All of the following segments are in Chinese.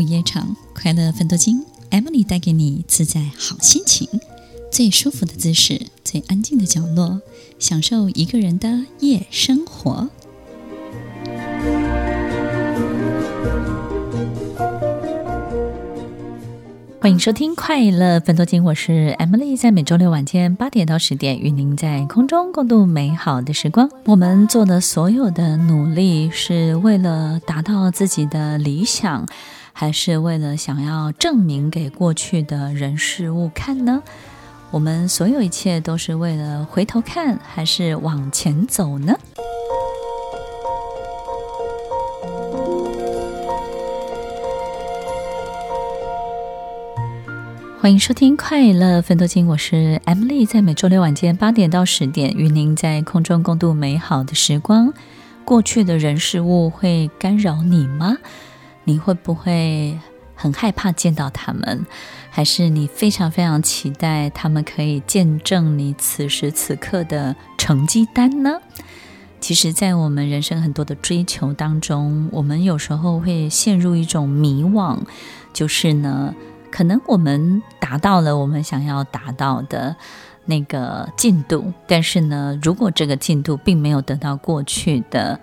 午夜场快乐分多金，Emily 带给你自在好心情，最舒服的姿势，最安静的角落，享受一个人的夜生活。欢迎收听快乐分多金，我是 Emily，在每周六晚间八点到十点，与您在空中共度美好的时光。我们做的所有的努力，是为了达到自己的理想，还是为了想要证明给过去的人事物看呢？我们所有一切都是为了回头看，还是往前走呢？欢迎收听快乐分多金，我是 Emily，在每周六晚间八点到十点，与您在空中共度美好的时光。过去的人事物会干扰你吗？你会不会很害怕见到他们？还是你非常非常期待他们可以见证你此时此刻的成绩单呢？其实，在我们人生很多的追求当中，我们有时候会陷入一种迷惘，就是呢。可能我们达到了我们想要达到的那个进度，但是呢，如果这个进度并没有得到过去的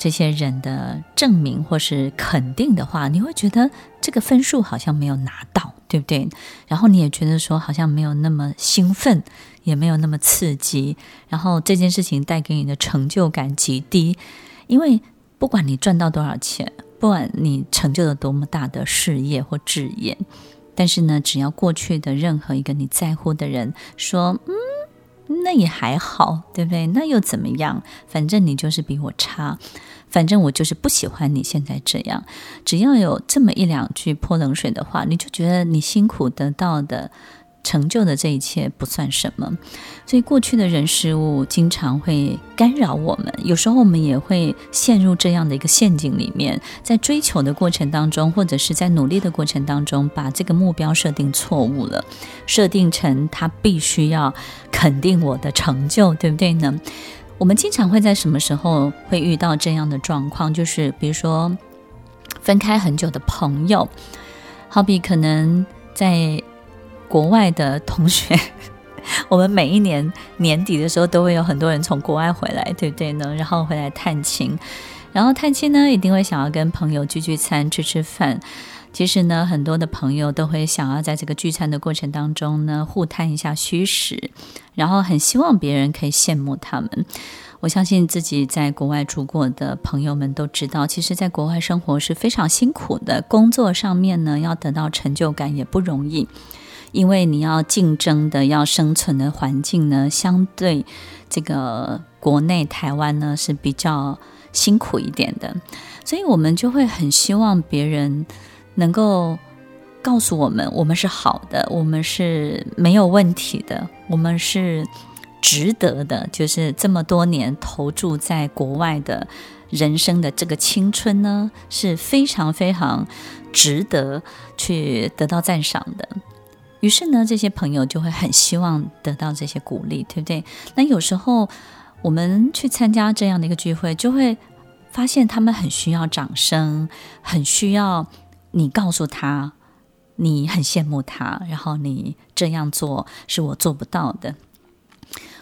这些人的证明或是肯定的话，你会觉得这个分数好像没有拿到，对不对？然后你也觉得说好像没有那么兴奋，也没有那么刺激，然后这件事情带给你的成就感极低，因为不管你赚到多少钱，不管你成就了多么大的事业或志业。但是呢，只要过去的任何一个你在乎的人说，嗯，那也还好，对不对？那又怎么样？反正你就是比我差，反正我就是不喜欢你现在这样。只要有这么一两句泼冷水的话，你就觉得你辛苦得到的。成就的这一切不算什么，所以过去的人事物经常会干扰我们。有时候我们也会陷入这样的一个陷阱里面，在追求的过程当中，或者是在努力的过程当中，把这个目标设定错误了，设定成他必须要肯定我的成就，对不对呢？我们经常会在什么时候会遇到这样的状况？就是比如说分开很久的朋友，好比可能在。国外的同学，我们每一年年底的时候都会有很多人从国外回来，对不对呢？然后回来探亲，然后探亲呢，一定会想要跟朋友聚聚餐、吃吃饭。其实呢，很多的朋友都会想要在这个聚餐的过程当中呢，互探一下虚实，然后很希望别人可以羡慕他们。我相信自己在国外住过的朋友们都知道，其实，在国外生活是非常辛苦的，工作上面呢，要得到成就感也不容易。因为你要竞争的、要生存的环境呢，相对这个国内台湾呢是比较辛苦一点的，所以我们就会很希望别人能够告诉我们，我们是好的，我们是没有问题的，我们是值得的，就是这么多年投注在国外的人生的这个青春呢，是非常非常值得去得到赞赏的。于是呢，这些朋友就会很希望得到这些鼓励，对不对？那有时候我们去参加这样的一个聚会，就会发现他们很需要掌声，很需要你告诉他你很羡慕他，然后你这样做是我做不到的。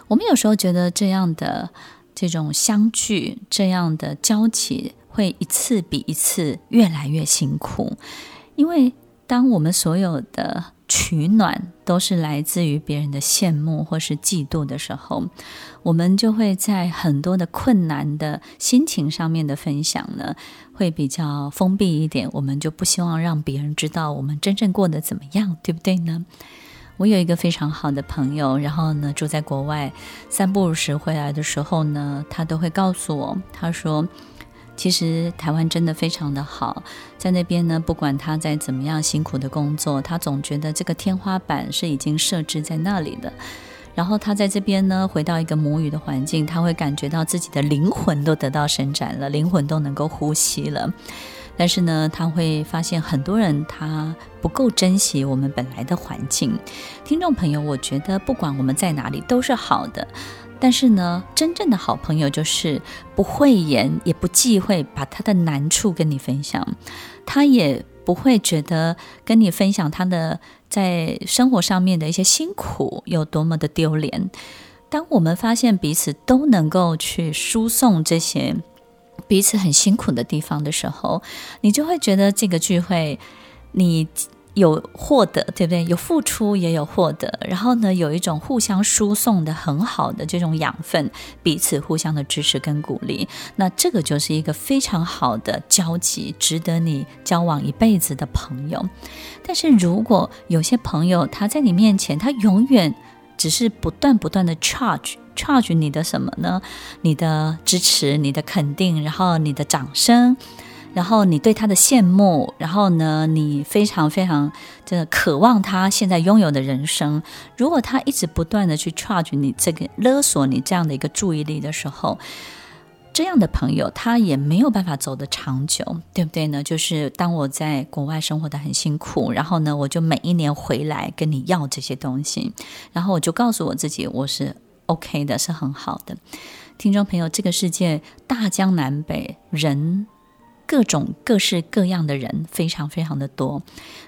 我们有时候觉得这样的这种相聚，这样的交集，会一次比一次越来越辛苦，因为当我们所有的取暖都是来自于别人的羡慕或是嫉妒的时候，我们就会在很多的困难的心情上面的分享呢，会比较封闭一点。我们就不希望让别人知道我们真正过得怎么样，对不对呢？我有一个非常好的朋友，然后呢，住在国外，散步时回来的时候呢，他都会告诉我，他说。其实台湾真的非常的好，在那边呢，不管他在怎么样辛苦的工作，他总觉得这个天花板是已经设置在那里的。然后他在这边呢，回到一个母语的环境，他会感觉到自己的灵魂都得到伸展了，灵魂都能够呼吸了。但是呢，他会发现很多人他不够珍惜我们本来的环境。听众朋友，我觉得不管我们在哪里都是好的。但是呢，真正的好朋友就是不讳言，也不忌讳把他的难处跟你分享，他也不会觉得跟你分享他的在生活上面的一些辛苦有多么的丢脸。当我们发现彼此都能够去输送这些彼此很辛苦的地方的时候，你就会觉得这个聚会你。有获得，对不对？有付出，也有获得。然后呢，有一种互相输送的很好的这种养分，彼此互相的支持跟鼓励。那这个就是一个非常好的交集，值得你交往一辈子的朋友。但是如果有些朋友他在你面前，他永远只是不断不断的 charge charge 你的什么呢？你的支持，你的肯定，然后你的掌声。然后你对他的羡慕，然后呢，你非常非常的渴望他现在拥有的人生。如果他一直不断的去 charge 你这个勒索你这样的一个注意力的时候，这样的朋友他也没有办法走得长久，对不对呢？就是当我在国外生活得很辛苦，然后呢，我就每一年回来跟你要这些东西，然后我就告诉我自己我是 OK 的，是很好的。听众朋友，这个世界大江南北人。各种各式各样的人非常非常的多，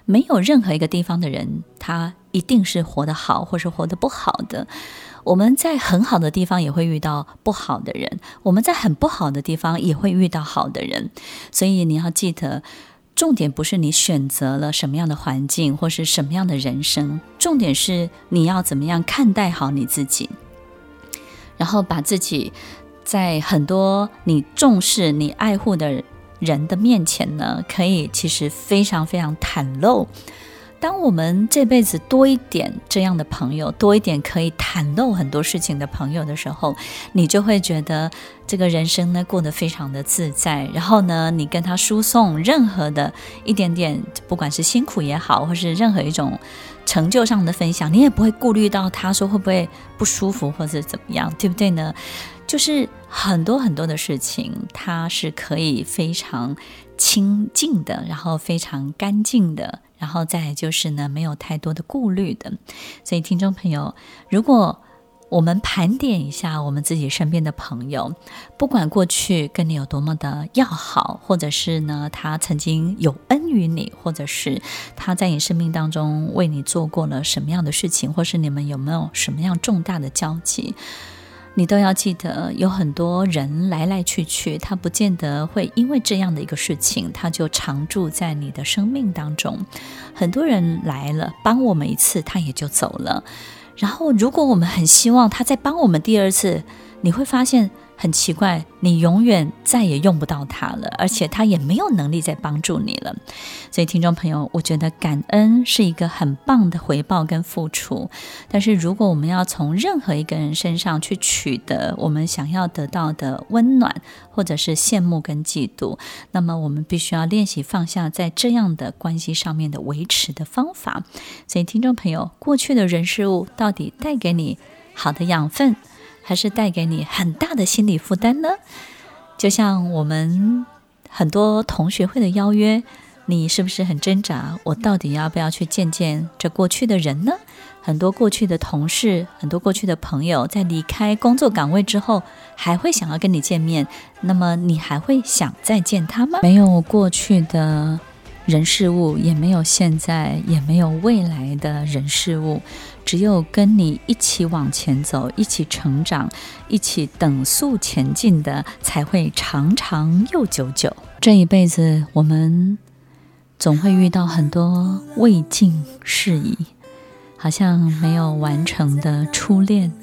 没有任何一个地方的人他一定是活得好或是活得不好的。我们在很好的地方也会遇到不好的人，我们在很不好的地方也会遇到好的人。所以你要记得，重点不是你选择了什么样的环境或是什么样的人生，重点是你要怎么样看待好你自己，然后把自己在很多你重视、你爱护的人。的面前呢，可以其实非常非常袒露。当我们这辈子多一点这样的朋友，多一点可以袒露很多事情的朋友的时候，你就会觉得这个人生呢过得非常的自在。然后呢，你跟他输送任何的一点点，不管是辛苦也好，或是任何一种成就上的分享，你也不会顾虑到他说会不会不舒服或者怎么样，对不对呢？就是很多很多的事情，它是可以非常清净的，然后非常干净的，然后再就是呢，没有太多的顾虑的。所以，听众朋友，如果我们盘点一下我们自己身边的朋友，不管过去跟你有多么的要好，或者是呢，他曾经有恩于你，或者是他在你生命当中为你做过了什么样的事情，或是你们有没有什么样重大的交集。你都要记得，有很多人来来去去，他不见得会因为这样的一个事情，他就常住在你的生命当中。很多人来了，帮我们一次，他也就走了。然后，如果我们很希望他再帮我们第二次，你会发现。很奇怪，你永远再也用不到它了，而且它也没有能力再帮助你了。所以，听众朋友，我觉得感恩是一个很棒的回报跟付出。但是，如果我们要从任何一个人身上去取得我们想要得到的温暖，或者是羡慕跟嫉妒，那么我们必须要练习放下在这样的关系上面的维持的方法。所以，听众朋友，过去的人事物到底带给你好的养分，还是带给你很大的心理负担呢？就像我们很多同学会的邀约，你是不是很挣扎？我到底要不要去见见这过去的人呢？很多过去的同事，很多过去的朋友，在离开工作岗位之后，还会想要跟你见面。那么你还会想再见他吗？没有过去的人事物，也没有现在，也没有未来的人事物。只有跟你一起往前走，一起成长，一起等速前进的，才会长长又久久。这一辈子，我们总会遇到很多未尽事宜，好像没有完成的初恋，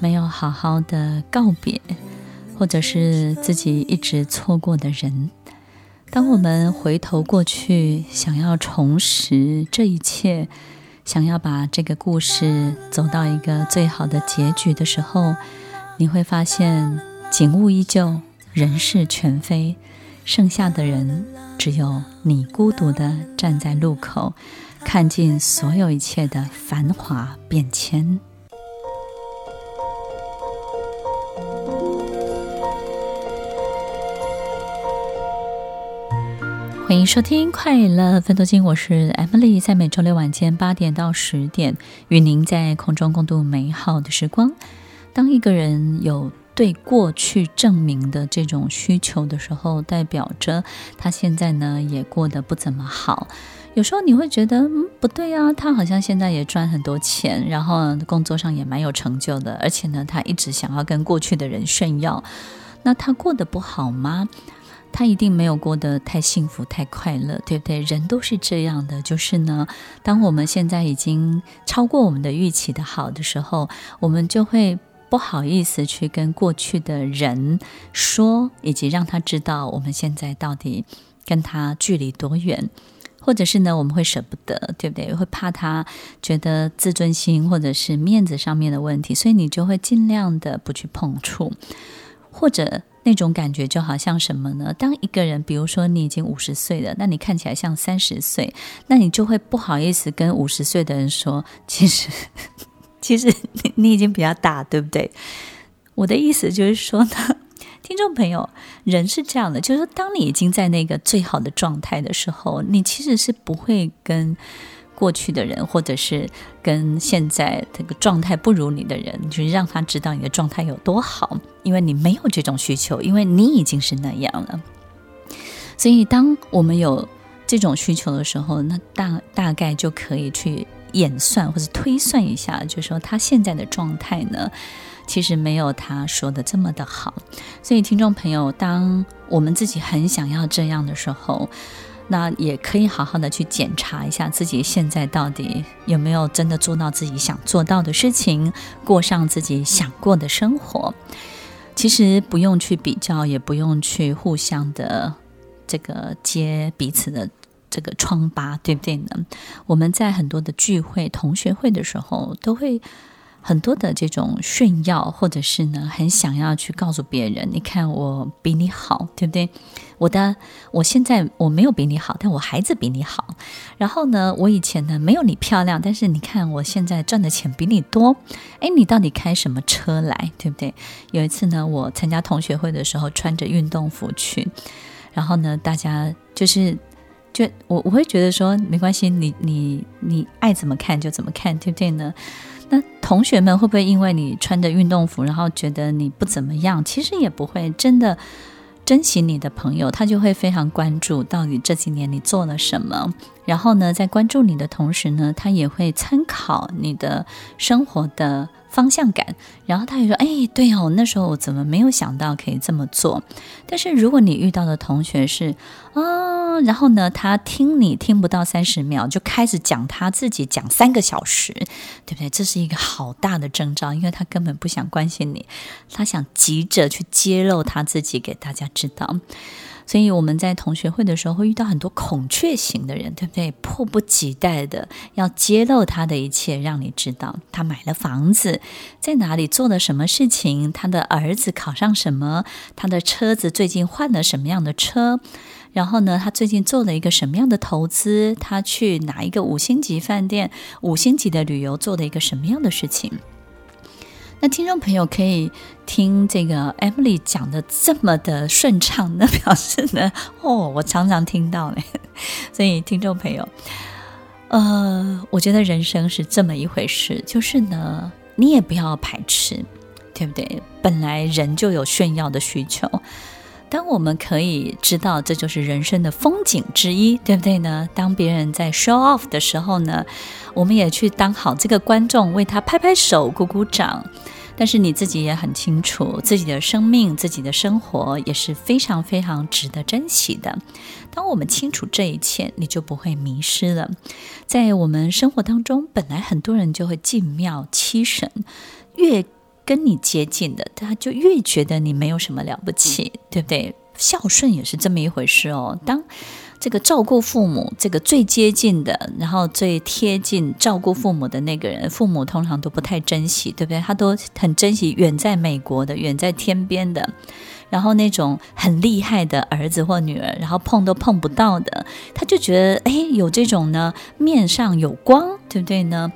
没有好好的告别，或者是自己一直错过的人。当我们回头过去，想要重拾这一切。想要把这个故事走到一个最好的结局的时候，你会发现景物依旧，人事全非，剩下的人只有你孤独地站在路口，看尽所有一切的繁华变迁。欢迎收听《快乐分多金》，我是 Emily，在每周六晚间八点到十点，与您在空中共度美好的时光。当一个人有对过去证明的这种需求的时候，代表着他现在呢也过得不怎么好。有时候你会觉得，嗯，不对啊，他好像现在也赚很多钱，然后工作上也蛮有成就的，而且呢，他一直想要跟过去的人炫耀。那他过得不好吗？他一定没有过得太幸福、太快乐，对不对？人都是这样的，就是呢，当我们现在已经超过我们的预期的好的时候，我们就会不好意思去跟过去的人说，以及让他知道我们现在到底跟他距离多远，或者是呢，我们会舍不得，对不对？会怕他觉得自尊心或者是面子上面的问题，所以你就会尽量的不去碰触，或者。那种感觉就好像什么呢？当一个人，比如说你已经五十岁了，那你看起来像三十岁，那你就会不好意思跟五十岁的人说，其实，其实你你已经比较大，对不对？我的意思就是说呢，听众朋友，人是这样的，就是说，当你已经在那个最好的状态的时候，你其实是不会跟。过去的人，或者是跟现在这个状态不如你的人，就是让他知道你的状态有多好，因为你没有这种需求，因为你已经是那样了。所以，当我们有这种需求的时候，那大大概就可以去演算或者推算一下，就是说他现在的状态呢，其实没有他说的这么的好。所以，听众朋友，当我们自己很想要这样的时候，那也可以好好的去检查一下自己现在到底有没有真的做到自己想做到的事情，过上自己想过的生活。其实不用去比较，也不用去互相的这个揭彼此的这个疮疤，对不对呢？我们在很多的聚会、同学会的时候，都会。很多的这种炫耀，或者是呢，很想要去告诉别人，你看我比你好，对不对？我的，我现在我没有比你好，但我孩子比你好。然后呢，我以前呢没有你漂亮，但是你看我现在赚的钱比你多。哎，你到底开什么车来，对不对？有一次呢，我参加同学会的时候，穿着运动服去，然后呢，大家就是就我我会觉得说，没关系，你你你爱怎么看就怎么看，对不对呢？那同学们会不会因为你穿着运动服，然后觉得你不怎么样？其实也不会，真的珍惜你的朋友，他就会非常关注到底这几年你做了什么。然后呢，在关注你的同时呢，他也会参考你的生活的方向感。然后他也说：“哎，对哦，那时候我怎么没有想到可以这么做？”但是如果你遇到的同学是啊，然后呢，他听你听不到三十秒，就开始讲他自己讲三个小时，对不对？这是一个好大的征兆，因为他根本不想关心你，他想急着去揭露他自己给大家知道。所以我们在同学会的时候会遇到很多孔雀型的人，对不对？迫不及待的要揭露他的一切，让你知道他买了房子，在哪里做了什么事情，他的儿子考上什么，他的车子最近换了什么样的车，然后呢，他最近做了一个什么样的投资，他去哪一个五星级饭店、五星级的旅游做了一个什么样的事情。那听众朋友可以听这个 Emily 讲的这么的顺畅，那表示呢，哦，我常常听到嘞。所以听众朋友，呃，我觉得人生是这么一回事，就是呢，你也不要排斥，对不对？本来人就有炫耀的需求，当我们可以知道这就是人生的风景之一，对不对呢？当别人在 show off 的时候呢，我们也去当好这个观众，为他拍拍手、鼓鼓掌。但是你自己也很清楚，自己的生命、自己的生活也是非常非常值得珍惜的。当我们清楚这一切，你就不会迷失了。在我们生活当中，本来很多人就会进庙七神，越跟你接近的，他就越觉得你没有什么了不起，对不对？孝顺也是这么一回事哦。当这个照顾父母，这个最接近的，然后最贴近照顾父母的那个人，父母通常都不太珍惜，对不对？他都很珍惜远在美国的、远在天边的，然后那种很厉害的儿子或女儿，然后碰都碰不到的，他就觉得，哎，有这种呢，面上有光，对不对呢？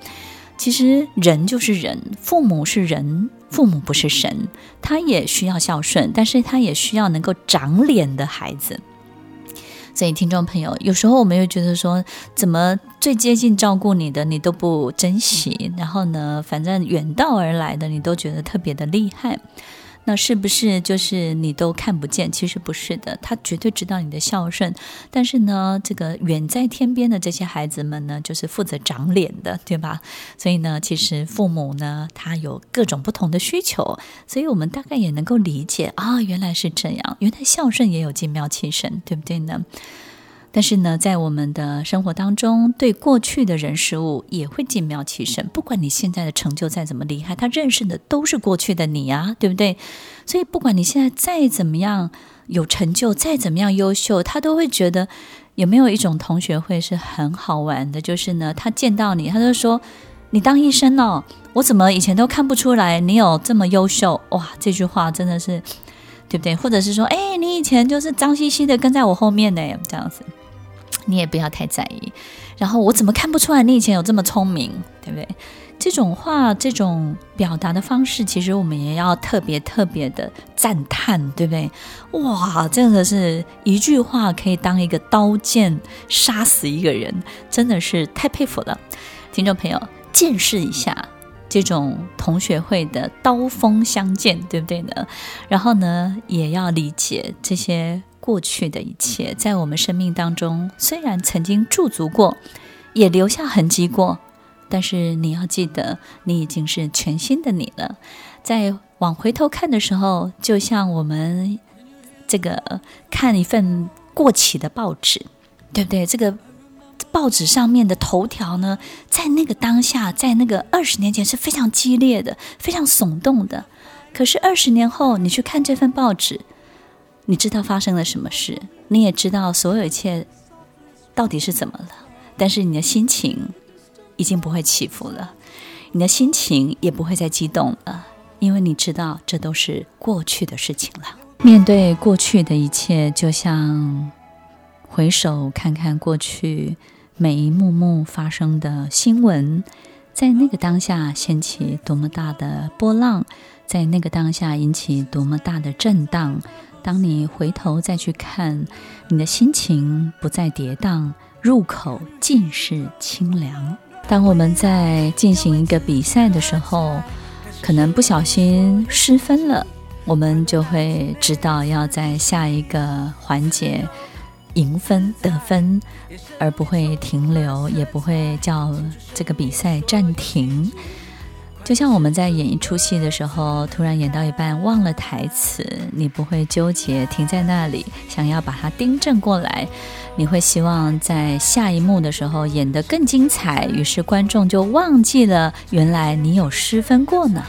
其实人就是人，父母是人，父母不是神，他也需要孝顺，但是他也需要能够长脸的孩子。所以，听众朋友，有时候我们又觉得说，怎么最接近照顾你的你都不珍惜，然后呢，反正远道而来的你都觉得特别的厉害。那是不是就是你都看不见？其实不是的，他绝对知道你的孝顺。但是呢，这个远在天边的这些孩子们呢，就是负责长脸的，对吧？所以呢，其实父母呢，他有各种不同的需求，所以我们大概也能够理解啊，原来是这样，原来孝顺也有精妙其神，对不对呢？但是呢，在我们的生活当中，对过去的人事物也会精妙其神。不管你现在的成就再怎么厉害，他认识的都是过去的你啊，对不对？所以，不管你现在再怎么样有成就，再怎么样优秀，他都会觉得有没有一种同学会是很好玩的，就是呢，他见到你，他就说：“你当医生哦，我怎么以前都看不出来你有这么优秀？”哇，这句话真的是对不对？或者是说：“哎，你以前就是脏兮兮的跟在我后面呢，这样子。”你也不要太在意，然后我怎么看不出来你以前有这么聪明，对不对？这种话，这种表达的方式，其实我们也要特别特别的赞叹，对不对？哇，真的是一句话可以当一个刀剑杀死一个人，真的是太佩服了。听众朋友，见识一下这种同学会的刀锋相见，对不对呢？然后呢，也要理解这些。过去的一切，在我们生命当中，虽然曾经驻足过，也留下痕迹过，但是你要记得，你已经是全新的你了。在往回头看的时候，就像我们这个看一份过期的报纸，对不对？这个报纸上面的头条呢，在那个当下，在那个二十年前是非常激烈的，非常耸动的。可是二十年后，你去看这份报纸。你知道发生了什么事，你也知道所有一切到底是怎么了，但是你的心情已经不会起伏了，你的心情也不会再激动了，因为你知道这都是过去的事情了。面对过去的一切，就像回首看看过去每一幕幕发生的新闻，在那个当下掀起多么大的波浪，在那个当下引起多么大的震荡。当你回头再去看，你的心情不再跌宕，入口尽是清凉。当我们在进行一个比赛的时候，可能不小心失分了，我们就会知道要在下一个环节赢分得分，而不会停留，也不会叫这个比赛暂停。就像我们在演一出戏的时候，突然演到一半忘了台词，你不会纠结，停在那里，想要把它订正过来，你会希望在下一幕的时候演得更精彩，于是观众就忘记了原来你有失分过呢。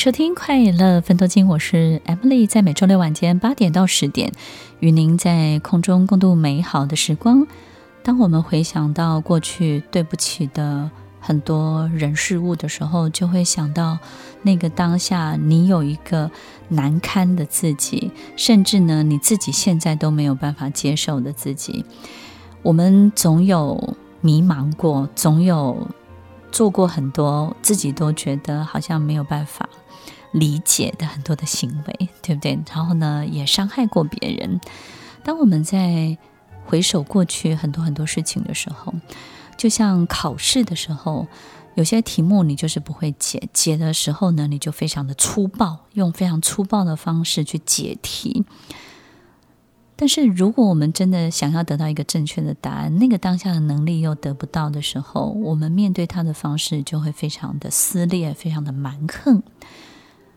收听《快乐奋斗金》，我是 Emily，在每周六晚间八点到十点，与您在空中共度美好的时光。当我们回想到过去对不起的很多人事物的时候，就会想到那个当下你有一个难堪的自己，甚至呢你自己现在都没有办法接受的自己。我们总有迷茫过，总有。做过很多自己都觉得好像没有办法理解的很多的行为，对不对？然后呢，也伤害过别人。当我们在回首过去很多很多事情的时候，就像考试的时候，有些题目你就是不会解，解的时候呢，你就非常的粗暴，用非常粗暴的方式去解题。但是，如果我们真的想要得到一个正确的答案，那个当下的能力又得不到的时候，我们面对它的方式就会非常的撕裂，非常的蛮横。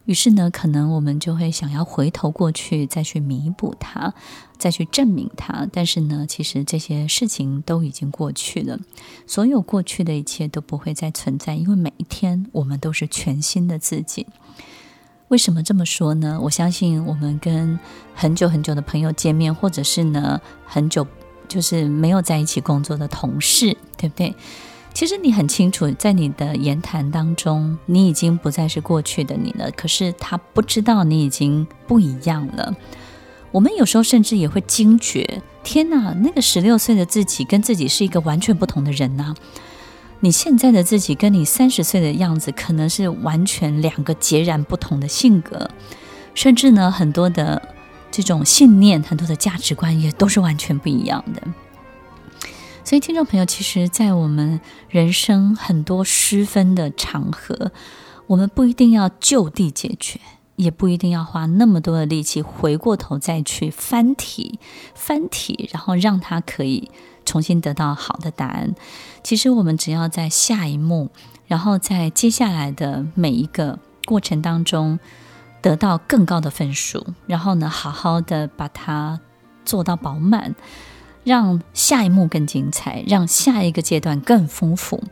于是呢，可能我们就会想要回头过去，再去弥补它，再去证明它。但是呢，其实这些事情都已经过去了，所有过去的一切都不会再存在，因为每一天我们都是全新的自己。为什么这么说呢？我相信我们跟很久很久的朋友见面，或者是呢很久就是没有在一起工作的同事，对不对？其实你很清楚，在你的言谈当中，你已经不再是过去的你了。可是他不知道你已经不一样了。我们有时候甚至也会惊觉：天哪，那个十六岁的自己跟自己是一个完全不同的人呐！你现在的自己跟你三十岁的样子可能是完全两个截然不同的性格，甚至呢，很多的这种信念、很多的价值观也都是完全不一样的。所以，听众朋友，其实，在我们人生很多失分的场合，我们不一定要就地解决，也不一定要花那么多的力气回过头再去翻题、翻题，然后让他可以重新得到好的答案。其实，我们只要在下一幕，然后在接下来的每一个过程当中，得到更高的分数，然后呢，好好的把它做到饱满。让下一幕更精彩，让下一个阶段更丰富。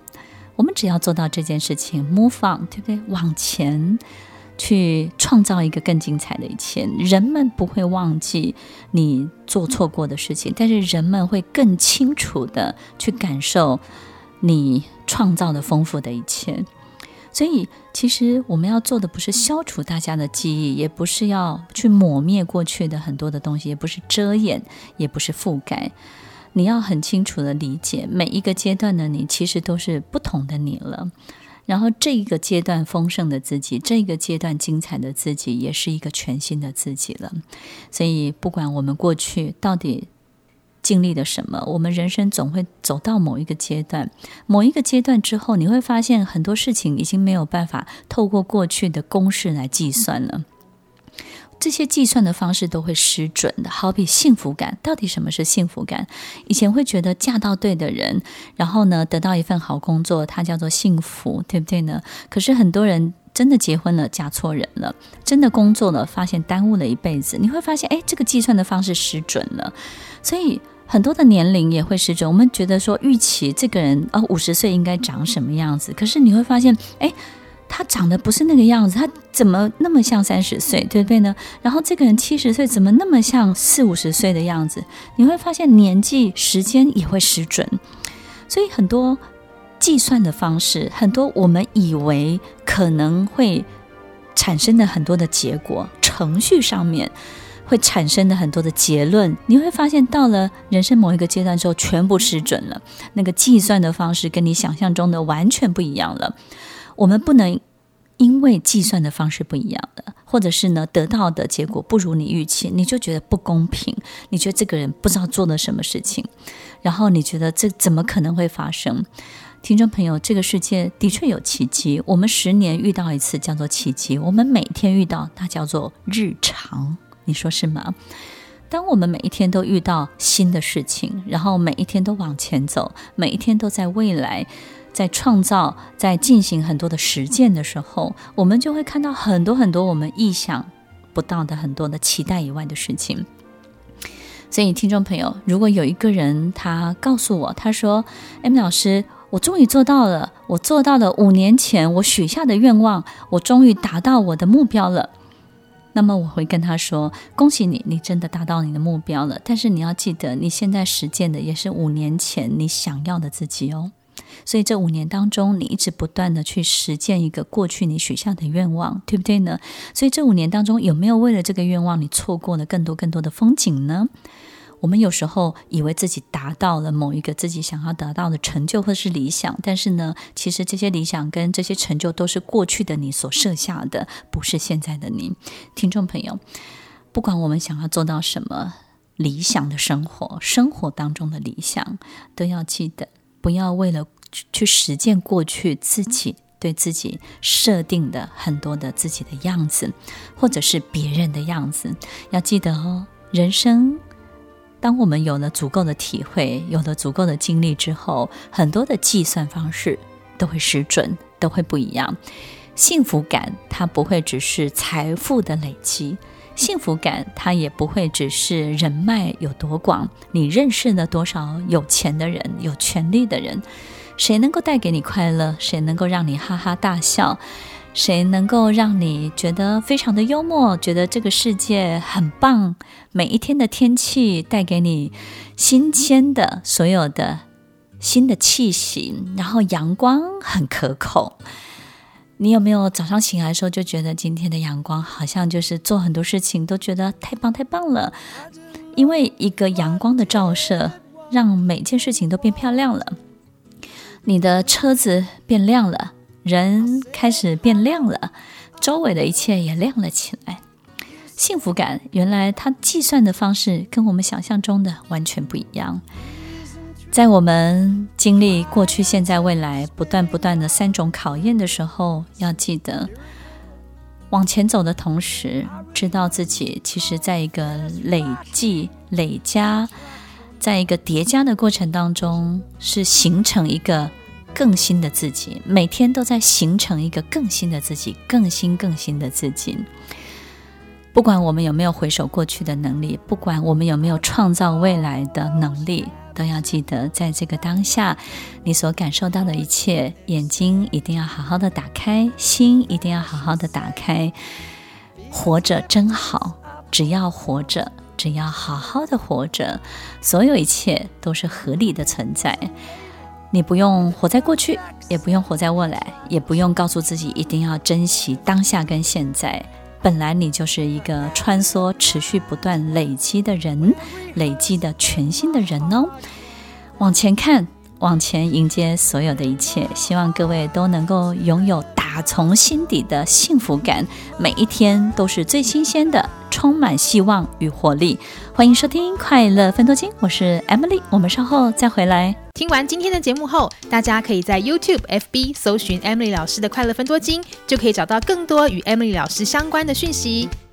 我们只要做到这件事情，move on，对不对？往前去创造一个更精彩的一切。人们不会忘记你做错过的事情，但是人们会更清楚地去感受你创造的丰富的一切。所以，其实我们要做的不是消除大家的记忆，也不是要去抹灭过去的很多的东西，也不是遮掩，也不是覆盖。你要很清楚的理解，每一个阶段的你，其实都是不同的你了。然后，这一个阶段丰盛的自己，这个阶段精彩的自己，也是一个全新的自己了。所以，不管我们过去到底。经历了什么？我们人生总会走到某一个阶段，某一个阶段之后，你会发现很多事情已经没有办法透过过去的公式来计算了。这些计算的方式都会失准的。好比幸福感，到底什么是幸福感？以前会觉得嫁到对的人，然后呢，得到一份好工作，它叫做幸福，对不对呢？可是很多人真的结婚了，嫁错人了；真的工作了，发现耽误了一辈子。你会发现，哎，这个计算的方式失准了，所以。很多的年龄也会失准，我们觉得说预期这个人哦，五十岁应该长什么样子，可是你会发现，哎，他长得不是那个样子，他怎么那么像三十岁，对不对呢？然后这个人七十岁怎么那么像四五十岁的样子？你会发现年纪、时间也会失准，所以很多计算的方式，很多我们以为可能会产生的很多的结果，程序上面。会产生的很多的结论，你会发现到了人生某一个阶段之后，全部失准了。那个计算的方式跟你想象中的完全不一样了。我们不能因为计算的方式不一样了，或者是呢得到的结果不如你预期，你就觉得不公平，你觉得这个人不知道做了什么事情，然后你觉得这怎么可能会发生？听众朋友，这个世界的确有奇迹，我们十年遇到一次叫做奇迹，我们每天遇到它叫做日常。你说是吗？当我们每一天都遇到新的事情，然后每一天都往前走，每一天都在未来，在创造，在进行很多的实践的时候，我们就会看到很多很多我们意想不到的很多的期待以外的事情。所以，听众朋友，如果有一个人他告诉我，他说：“M 老师，我终于做到了，我做到了五年前我许下的愿望，我终于达到我的目标了。”那么我会跟他说：“恭喜你，你真的达到你的目标了。但是你要记得，你现在实践的也是五年前你想要的自己哦。所以这五年当中，你一直不断的去实践一个过去你许下的愿望，对不对呢？所以这五年当中，有没有为了这个愿望，你错过了更多更多的风景呢？”我们有时候以为自己达到了某一个自己想要得到的成就或是理想，但是呢，其实这些理想跟这些成就都是过去的你所设下的，不是现在的你。听众朋友，不管我们想要做到什么理想的生活，生活当中的理想，都要记得不要为了去实践过去自己对自己设定的很多的自己的样子，或者是别人的样子，要记得哦，人生。当我们有了足够的体会，有了足够的经历之后，很多的计算方式都会失准，都会不一样。幸福感它不会只是财富的累积，幸福感它也不会只是人脉有多广，你认识了多少有钱的人、有权力的人，谁能够带给你快乐，谁能够让你哈哈大笑。谁能够让你觉得非常的幽默，觉得这个世界很棒？每一天的天气带给你新鲜的所有的新的气息，然后阳光很可口。你有没有早上醒来的时候就觉得今天的阳光好像就是做很多事情都觉得太棒太棒了？因为一个阳光的照射，让每件事情都变漂亮了。你的车子变亮了。人开始变亮了，周围的一切也亮了起来。幸福感原来它计算的方式跟我们想象中的完全不一样。在我们经历过去、现在、未来不断不断的三种考验的时候，要记得往前走的同时，知道自己其实在一个累计、累加，在一个叠加的过程当中，是形成一个更新的自己。每天都在形成一个更新的自己，更新、更新的自己。不管我们有没有回首过去的能力，不管我们有没有创造未来的能力。都要记得，在这个当下，你所感受到的一切，眼睛一定要好好的打开，心一定要好好的打开。活着真好，只要活着，只要好好的活着，所有一切都是合理的存在。你不用活在过去，也不用活在未来，也不用告诉自己一定要珍惜当下跟现在。本来你就是一个穿梭、持续不断累积的人，累积的全新的人哦。往前看，往前迎接所有的一切。希望各位都能够拥有打从心底的幸福感，每一天都是最新鲜的，充满希望与活力。欢迎收听《快乐分多金》，我是 Emily，我们稍后再回来。听完今天的节目后，大家可以在 YouTube、FB 搜寻 Emily 老师的快乐分多金，就可以找到更多与 Emily 老师相关的讯息。